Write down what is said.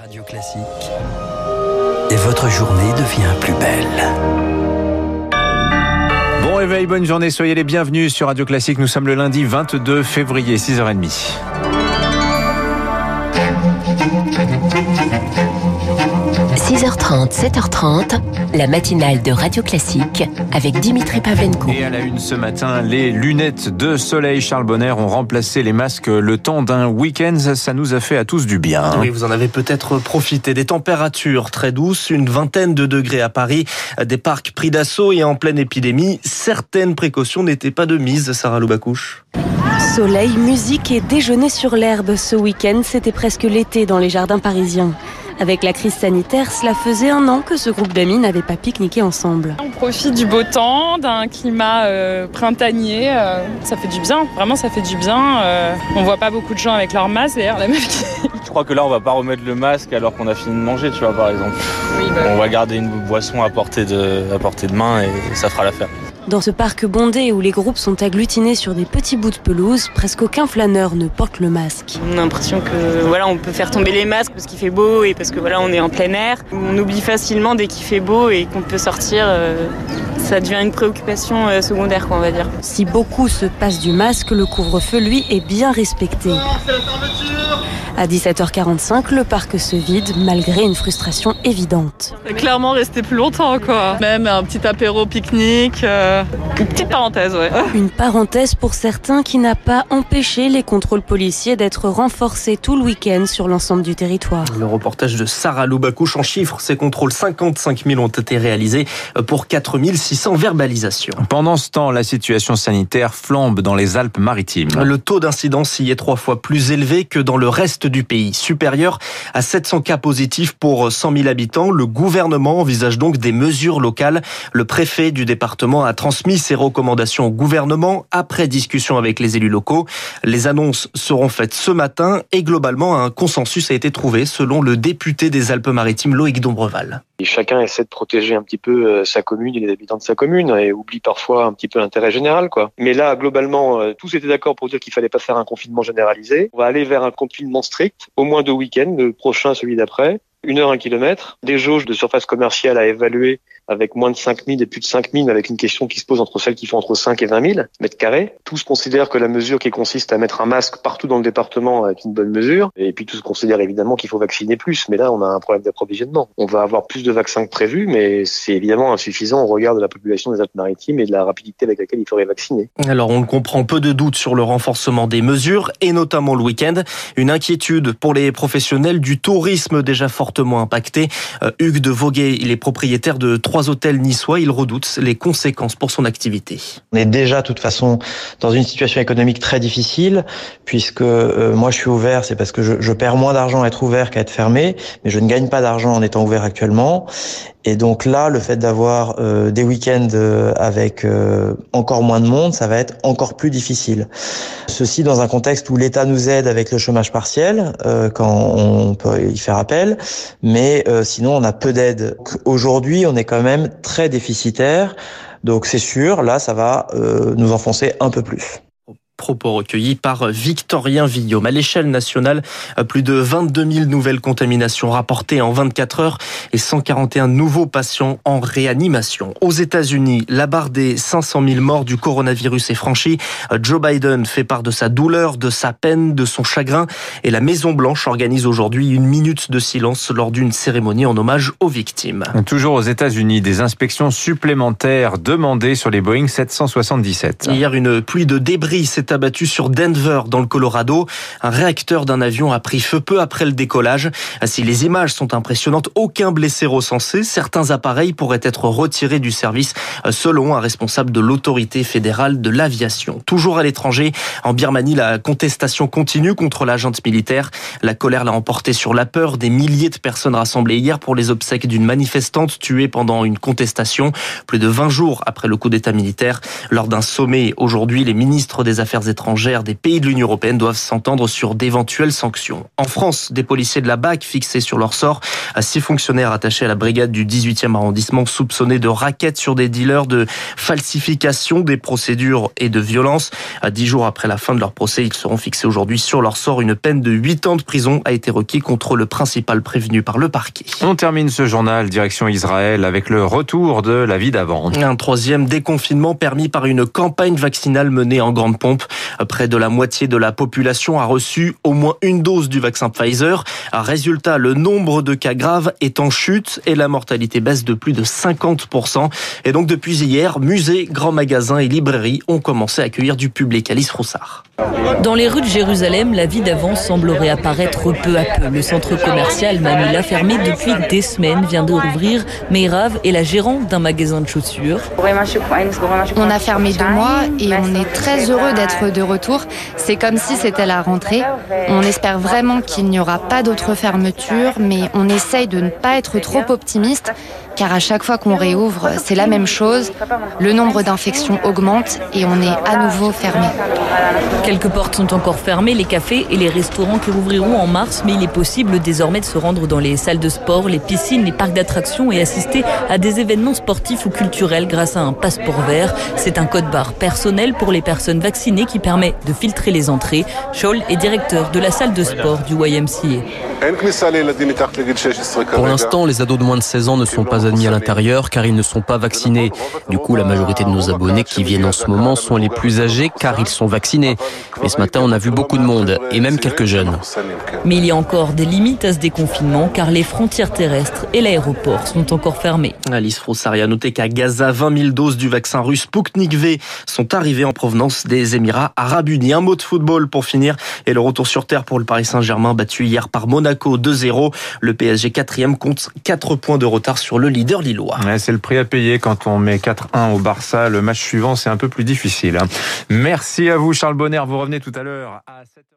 Radio Classique. Et votre journée devient plus belle. Bon réveil, bonne journée, soyez les bienvenus sur Radio Classique. Nous sommes le lundi 22 février, 6h30. 6h30, 7h30, la matinale de Radio Classique avec Dimitri Pavlenko. Et à la une ce matin, les lunettes de soleil Charles Bonner ont remplacé les masques le temps d'un week-end. Ça nous a fait à tous du bien. Oui, vous en avez peut-être profité. Des températures très douces, une vingtaine de degrés à Paris, des parcs pris d'assaut et en pleine épidémie. Certaines précautions n'étaient pas de mise, Sarah Loubacouche. Soleil, musique et déjeuner sur l'herbe. Ce week-end, c'était presque l'été dans les jardins parisiens. Avec la crise sanitaire, cela faisait un an que ce groupe d'amis n'avait pas pique-niqué ensemble. On profite du beau temps, d'un climat euh, printanier. Euh, ça fait du bien, vraiment ça fait du bien. Euh, on voit pas beaucoup de gens avec leur masque, d'ailleurs la meuf Je crois que là on va pas remettre le masque alors qu'on a fini de manger, tu vois par exemple. Oui, bah... On va garder une boisson à portée de, à portée de main et ça fera l'affaire. Dans ce parc bondé où les groupes sont agglutinés sur des petits bouts de pelouse, presque aucun flâneur ne porte le masque. On a l'impression que voilà, on peut faire tomber les masques parce qu'il fait beau et parce que voilà, on est en plein air. On oublie facilement dès qu'il fait beau et qu'on peut sortir. Euh, ça devient une préoccupation euh, secondaire, quoi, on va dire. Si beaucoup se passent du masque, le couvre-feu, lui, est bien respecté. À 17h45, le parc se vide malgré une frustration évidente. Clairement rester plus longtemps quoi. Même un petit apéro pique-nique. euh, Une petite parenthèse ouais. Une parenthèse pour certains qui n'a pas empêché les contrôles policiers d'être renforcés tout le week-end sur l'ensemble du territoire. Le reportage de Sarah Loubacouche en chiffres, ces contrôles 55 000 ont été réalisés pour 4 600 verbalisations. Pendant ce temps, la situation sanitaire flambe dans les Alpes-Maritimes. Le taux d'incidence y est trois fois plus élevé que dans le reste du pays, supérieur à 700 cas positifs pour 100 000 habitants. Le gouvernement envisage donc des mesures locales. Le préfet du département a transmis ses recommandations au gouvernement après discussion avec les élus locaux. Les annonces seront faites ce matin et globalement un consensus a été trouvé selon le député des Alpes-Maritimes Loïc Dombreval. Et chacun essaie de protéger un petit peu euh, sa commune et les habitants de sa commune et oublie parfois un petit peu l'intérêt général, quoi. Mais là, globalement, euh, tous étaient d'accord pour dire qu'il fallait pas faire un confinement généralisé. On va aller vers un confinement strict, au moins deux week-ends, le prochain, celui d'après. Une heure, un kilomètre. Des jauges de surface commerciale à évaluer avec moins de 5 000 et plus de 5 000, avec une question qui se pose entre celles qui font entre 5 et 20 000 mètres carrés. Tous considèrent que la mesure qui consiste à mettre un masque partout dans le département est une bonne mesure. Et puis tous considèrent évidemment qu'il faut vacciner plus. Mais là, on a un problème d'approvisionnement. On va avoir plus de vaccins que prévu, mais c'est évidemment insuffisant au regard de la population des Alpes-Maritimes et de la rapidité avec laquelle il faudrait vacciner. Alors on le comprend, peu de doutes sur le renforcement des mesures et notamment le week-end. Une inquiétude pour les professionnels du tourisme déjà fortement impacté. Euh, Hugues de Voguet, il est propriétaire de trois hôtels niçois. Il redoute les conséquences pour son activité. On est déjà, de toute façon, dans une situation économique très difficile, puisque euh, moi je suis ouvert, c'est parce que je, je perds moins d'argent à être ouvert qu'à être fermé, mais je ne gagne pas d'argent en étant ouvert actuellement. Et donc là, le fait d'avoir euh, des week-ends euh, avec euh, encore moins de monde, ça va être encore plus difficile. Ceci dans un contexte où l'État nous aide avec le chômage partiel, euh, quand on peut y faire appel, mais euh, sinon on a peu d'aide. Aujourd'hui, on est quand même très déficitaire, donc c'est sûr, là, ça va euh, nous enfoncer un peu plus propos recueillis par Victorien Villaume. À l'échelle nationale, plus de 22 000 nouvelles contaminations rapportées en 24 heures et 141 nouveaux patients en réanimation. Aux États-Unis, la barre des 500 000 morts du coronavirus est franchie. Joe Biden fait part de sa douleur, de sa peine, de son chagrin et la Maison-Blanche organise aujourd'hui une minute de silence lors d'une cérémonie en hommage aux victimes. Toujours aux États-Unis, des inspections supplémentaires demandées sur les Boeing 777. Hier, une pluie de débris s'est abattu sur Denver, dans le Colorado. Un réacteur d'un avion a pris feu peu après le décollage. Si les images sont impressionnantes, aucun blessé recensé. Certains appareils pourraient être retirés du service, selon un responsable de l'autorité fédérale de l'aviation. Toujours à l'étranger, en Birmanie, la contestation continue contre la junte militaire. La colère l'a emporté sur la peur. Des milliers de personnes rassemblées hier pour les obsèques d'une manifestante tuée pendant une contestation, plus de 20 jours après le coup d'état militaire. Lors d'un sommet aujourd'hui, les ministres des Affaires affaires étrangères des pays de l'Union européenne doivent s'entendre sur d'éventuelles sanctions. En France, des policiers de la BAC fixés sur leur sort, six fonctionnaires attachés à la brigade du 18e arrondissement soupçonnés de raquettes sur des dealers, de falsification des procédures et de violence. À dix jours après la fin de leur procès, ils seront fixés aujourd'hui sur leur sort. Une peine de 8 ans de prison a été requis contre le principal prévenu par le parquet. On termine ce journal direction Israël avec le retour de la vie d'avant. Un troisième déconfinement permis par une campagne vaccinale menée en grande pompe. Près de la moitié de la population a reçu au moins une dose du vaccin Pfizer. Résultat, le nombre de cas graves est en chute et la mortalité baisse de plus de 50%. Et donc depuis hier, musées, grands magasins et librairies ont commencé à accueillir du public. Alice Froussard. Dans les rues de Jérusalem, la vie d'avant semble réapparaître peu à peu. Le centre commercial Mamila, fermé depuis des semaines, vient de rouvrir. Meirav est la gérante d'un magasin de chaussures. On a fermé deux mois et on est très heureux d'être de retour. C'est comme si c'était la rentrée. On espère vraiment qu'il n'y aura pas d'autres fermetures, mais on essaye de ne pas être trop optimiste car à chaque fois qu'on réouvre, c'est la même chose. Le nombre d'infections augmente et on est à nouveau fermé. Quelques portes sont encore fermées, les cafés et les restaurants qui rouvriront en mars, mais il est possible désormais de se rendre dans les salles de sport, les piscines, les parcs d'attractions et assister à des événements sportifs ou culturels grâce à un passeport vert. C'est un code barre personnel pour les personnes vaccinées qui permet de filtrer les entrées. Scholl est directeur de la salle de sport du YMCA. Pour l'instant, les ados de moins de 16 ans ne sont pas admis à l'intérieur car ils ne sont pas vaccinés. Du coup, la majorité de nos abonnés qui viennent en ce moment sont les plus âgés car ils sont vaccinés. Mais ce matin, on a vu beaucoup de monde et même quelques jeunes. Mais il y a encore des limites à ce déconfinement car les frontières terrestres et l'aéroport sont encore fermés. Alice Frossari a noté qu'à Gaza, 20 000 doses du vaccin russe Sputnik V sont arrivées en provenance des Émirats Arabes Unis. Un mot de football pour finir et le retour sur terre pour le Paris Saint-Germain battu hier par Monaco 2-0. Le PSG 4e compte 4 points de retard sur le leader c'est le prix à payer quand on met 4-1 au Barça. Le match suivant, c'est un peu plus difficile. Hein. Merci à vous, Charles Bonner. Vous revenez tout à l'heure à 7h.